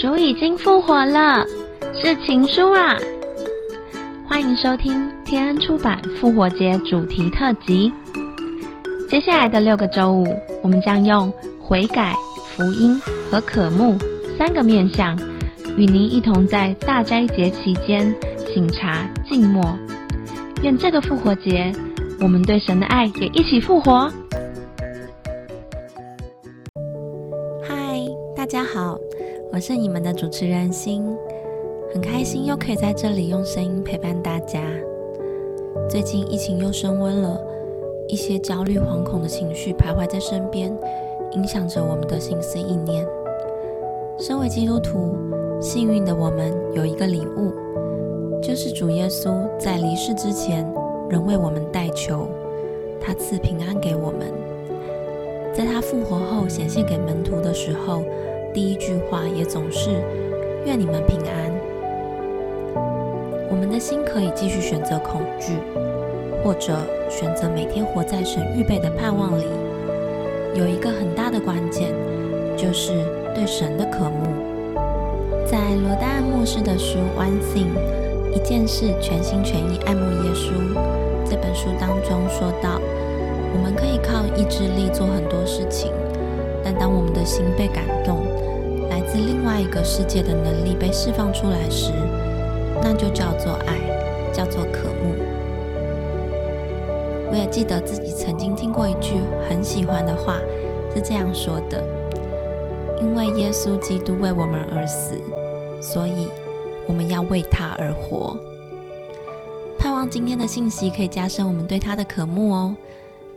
主已经复活了，是情书啊！欢迎收听天恩出版复活节主题特辑。接下来的六个周五，我们将用悔改、福音和渴慕三个面向，与您一同在大斋节期间醒察静默。愿这个复活节，我们对神的爱也一起复活。我是你们的主持人心，很开心又可以在这里用声音陪伴大家。最近疫情又升温了。一些焦虑、惶恐的情绪徘徊在身边，影响着我们的心思意念。身为基督徒，幸运的我们有一个礼物，就是主耶稣在离世之前仍为我们代求，他赐平安给我们。在他复活后显现给门徒的时候，第一句话也总是“愿你们平安”。我们的心可以继续选择恐惧。或者选择每天活在神预备的盼望里，有一个很大的关键，就是对神的渴慕。在罗丹安牧师的书《One Thing》一件事，全心全意爱慕耶稣这本书当中说到，我们可以靠意志力做很多事情，但当我们的心被感动，来自另外一个世界的能力被释放出来时，那就叫做爱，叫做渴慕。我也记得自己曾经听过一句很喜欢的话，是这样说的：“因为耶稣基督为我们而死，所以我们要为他而活。”盼望今天的信息可以加深我们对他的渴慕哦。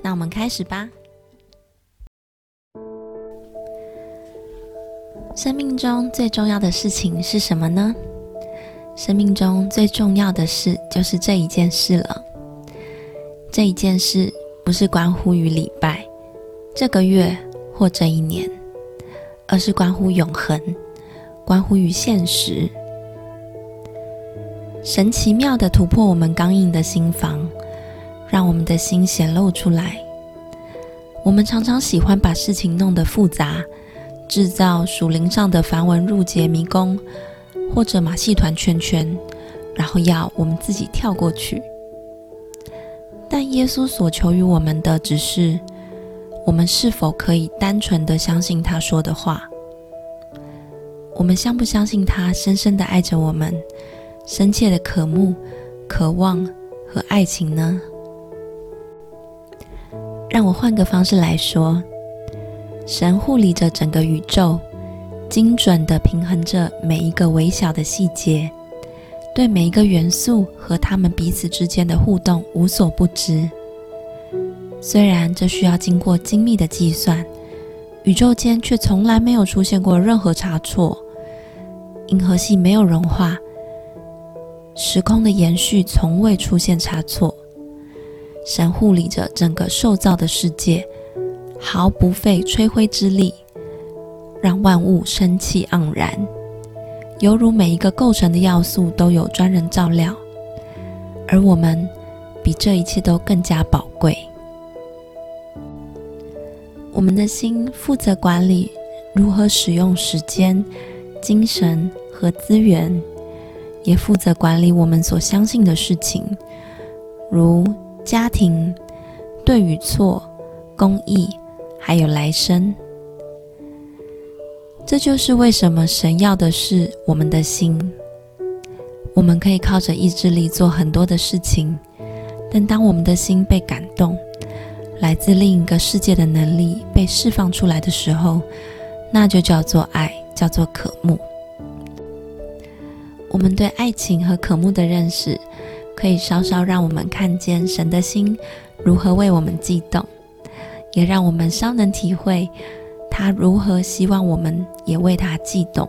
那我们开始吧。生命中最重要的事情是什么呢？生命中最重要的事就是这一件事了。这一件事不是关乎于礼拜、这个月或这一年，而是关乎永恒，关乎于现实。神奇妙的突破我们刚硬的心房，让我们的心显露出来。我们常常喜欢把事情弄得复杂，制造属灵上的繁文缛节迷宫，或者马戏团圈圈，然后要我们自己跳过去。但耶稣所求于我们的，只是我们是否可以单纯的相信他说的话？我们相不相信他深深的爱着我们，深切的渴慕、渴望和爱情呢？让我换个方式来说，神护理着整个宇宙，精准的平衡着每一个微小的细节。对每一个元素和它们彼此之间的互动无所不知，虽然这需要经过精密的计算，宇宙间却从来没有出现过任何差错。银河系没有融化，时空的延续从未出现差错。神护理着整个受造的世界，毫不费吹灰之力，让万物生气盎然。犹如每一个构成的要素都有专人照料，而我们比这一切都更加宝贵。我们的心负责管理如何使用时间、精神和资源，也负责管理我们所相信的事情，如家庭、对与错、公益，还有来生。这就是为什么神要的是我们的心。我们可以靠着意志力做很多的事情，但当我们的心被感动，来自另一个世界的能力被释放出来的时候，那就叫做爱，叫做渴慕。我们对爱情和渴慕的认识，可以稍稍让我们看见神的心如何为我们悸动，也让我们稍能体会。他如何希望我们也为他悸动？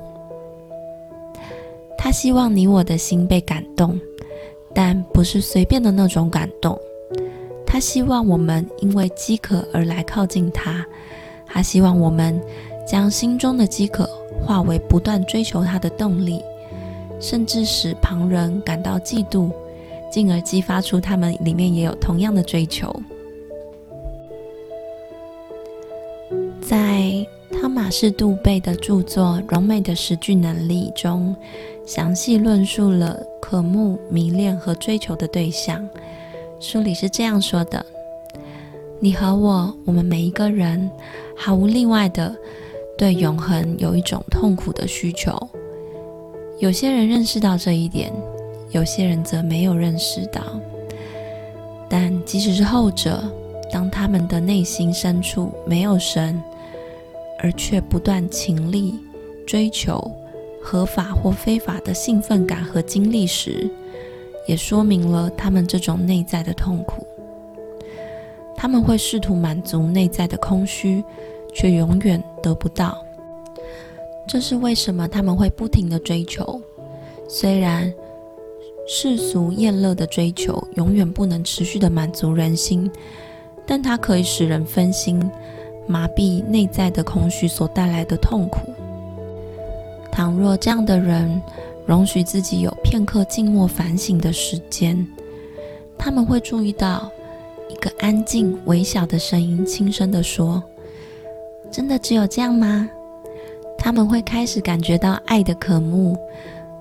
他希望你我的心被感动，但不是随便的那种感动。他希望我们因为饥渴而来靠近他，他希望我们将心中的饥渴化为不断追求他的动力，甚至使旁人感到嫉妒，进而激发出他们里面也有同样的追求。在汤马士·杜贝的著作《柔美的实具能力》中，详细论述了渴慕、迷恋和追求的对象。书里是这样说的：“你和我，我们每一个人，毫无例外的，对永恒有一种痛苦的需求。有些人认识到这一点，有些人则没有认识到。但即使是后者，当他们的内心深处没有神，而却不断勤力追求合法或非法的兴奋感和经历时，也说明了他们这种内在的痛苦。他们会试图满足内在的空虚，却永远得不到。这是为什么他们会不停的追求。虽然世俗厌乐的追求永远不能持续的满足人心，但它可以使人分心。麻痹内在的空虚所带来的痛苦。倘若这样的人容许自己有片刻静默反省的时间，他们会注意到一个安静微小的声音轻声地说：“真的只有这样吗？”他们会开始感觉到爱的渴慕，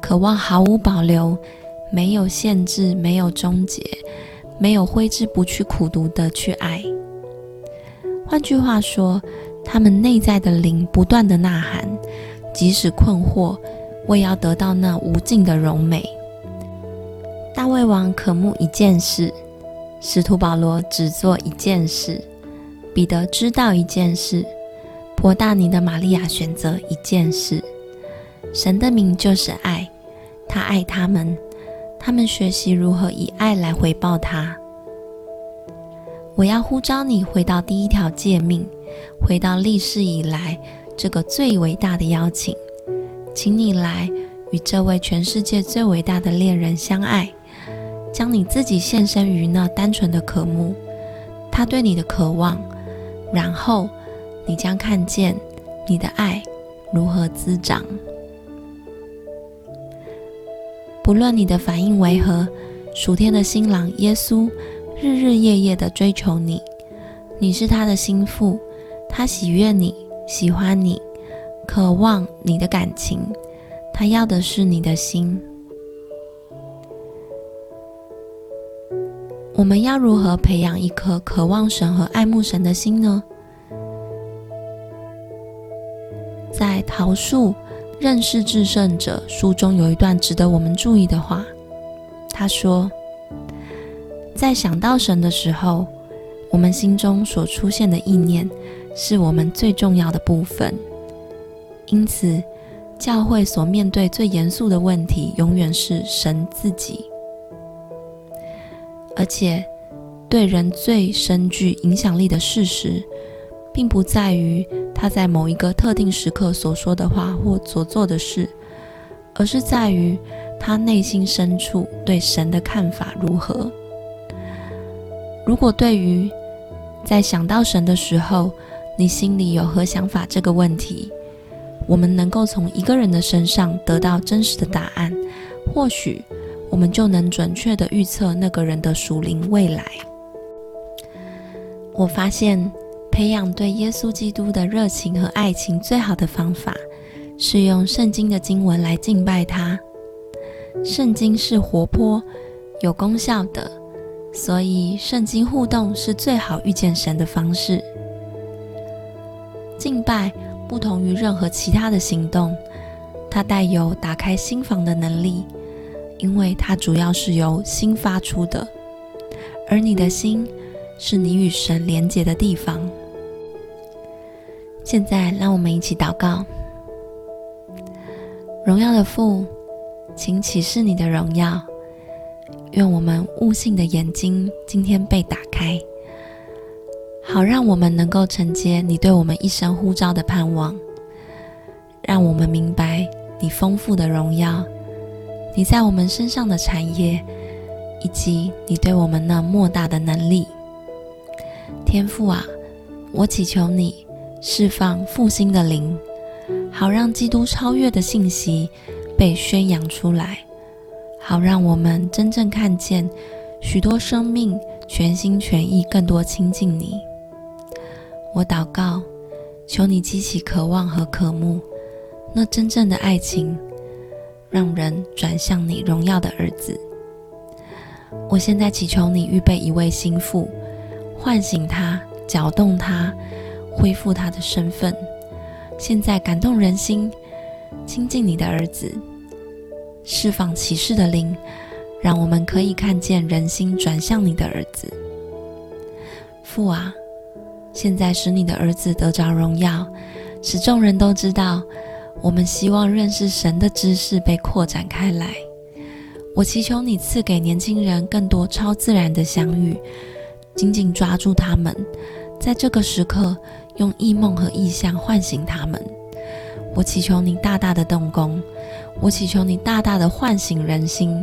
渴望毫无保留、没有限制、没有终结、没有挥之不去苦读的去爱。换句话说，他们内在的灵不断的呐喊，即使困惑，我也要得到那无尽的荣美。大卫王渴慕一件事，使徒保罗只做一件事，彼得知道一件事，伯大尼的玛利亚选择一件事。神的名就是爱，他爱他们，他们学习如何以爱来回报他。我要呼召你回到第一条诫命，回到历史以来这个最伟大的邀请，请你来与这位全世界最伟大的恋人相爱，将你自己献身于那单纯的渴慕，他对你的渴望，然后你将看见你的爱如何滋长。不论你的反应为何，属天的新郎耶稣。日日夜夜的追求你，你是他的心腹，他喜悦你，喜欢你，渴望你的感情，他要的是你的心。我们要如何培养一颗渴望神和爱慕神的心呢？在《桃树认识至圣者》书中有一段值得我们注意的话，他说。在想到神的时候，我们心中所出现的意念是我们最重要的部分。因此，教会所面对最严肃的问题，永远是神自己。而且，对人最深具影响力的事实，并不在于他在某一个特定时刻所说的话或所做的事，而是在于他内心深处对神的看法如何。如果对于在想到神的时候，你心里有何想法这个问题，我们能够从一个人的身上得到真实的答案，或许我们就能准确的预测那个人的属灵未来。我发现，培养对耶稣基督的热情和爱情最好的方法，是用圣经的经文来敬拜他。圣经是活泼、有功效的。所以，圣经互动是最好遇见神的方式。敬拜不同于任何其他的行动，它带有打开心房的能力，因为它主要是由心发出的，而你的心是你与神连结的地方。现在，让我们一起祷告：荣耀的父，请启示你的荣耀。愿我们悟性的眼睛今天被打开，好让我们能够承接你对我们一生呼召的盼望，让我们明白你丰富的荣耀，你在我们身上的产业，以及你对我们那莫大的能力。天父啊，我祈求你释放复兴的灵，好让基督超越的信息被宣扬出来。好，让我们真正看见许多生命全心全意、更多亲近你。我祷告，求你激起渴望和渴慕，那真正的爱情，让人转向你荣耀的儿子。我现在祈求你预备一位心腹，唤醒他，搅动他，恢复他的身份。现在感动人心，亲近你的儿子，释放启示的灵，让我们可以看见人心转向你的儿子。父啊！现在使你的儿子得着荣耀，使众人都知道。我们希望认识神的知识被扩展开来。我祈求你赐给年轻人更多超自然的相遇，紧紧抓住他们，在这个时刻用异梦和意象唤醒他们。我祈求你大大的动工，我祈求你大大的唤醒人心。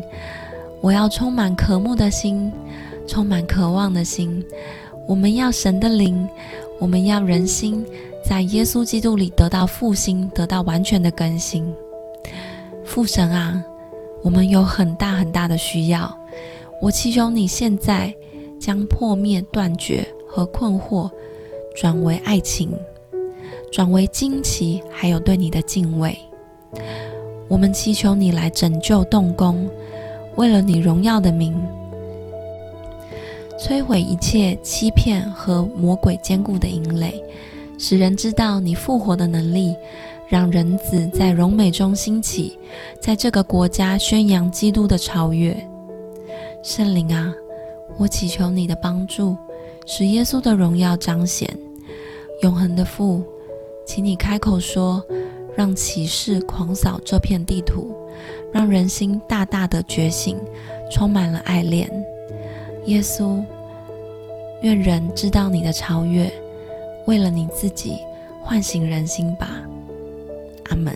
我要充满渴慕的心，充满渴望的心。我们要神的灵，我们要人心，在耶稣基督里得到复兴，得到完全的更新。父神啊，我们有很大很大的需要。我祈求你现在将破灭、断绝和困惑转为爱情，转为惊奇，还有对你的敬畏。我们祈求你来拯救、动工，为了你荣耀的名。摧毁一切欺骗和魔鬼坚固的营垒，使人知道你复活的能力，让人子在荣美中兴起，在这个国家宣扬基督的超越。圣灵啊，我祈求你的帮助，使耶稣的荣耀彰显。永恒的父，请你开口说，让骑士狂扫这片地图，让人心大大的觉醒，充满了爱恋。耶稣，愿人知道你的超越，为了你自己唤醒人心吧。阿门。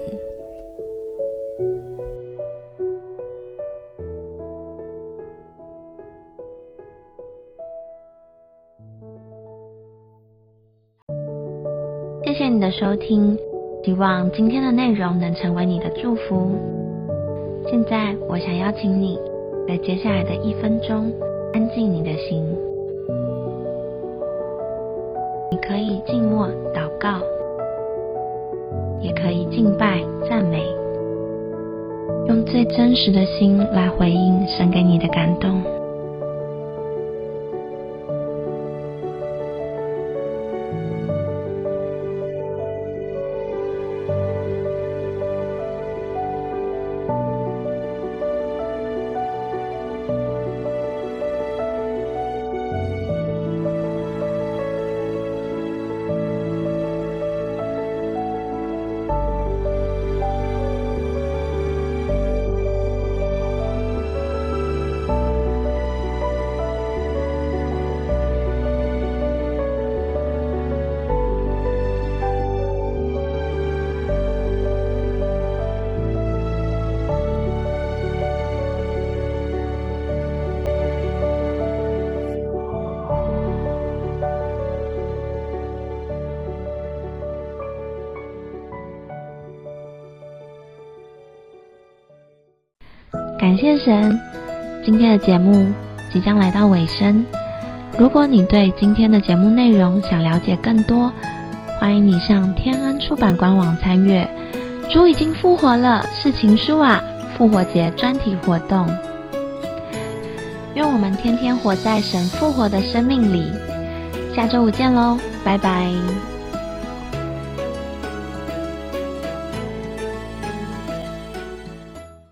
谢谢你的收听，希望今天的内容能成为你的祝福。现在，我想邀请你在接下来的一分钟。安静你的心，你可以静默祷告，也可以敬拜赞美，用最真实的心来回应神给你的感动。感谢神，今天的节目即将来到尾声。如果你对今天的节目内容想了解更多，欢迎你上天恩出版官网参阅《主已经复活了》是情书啊复活节专题活动。愿我们天天活在神复活的生命里。下周五见喽，拜拜。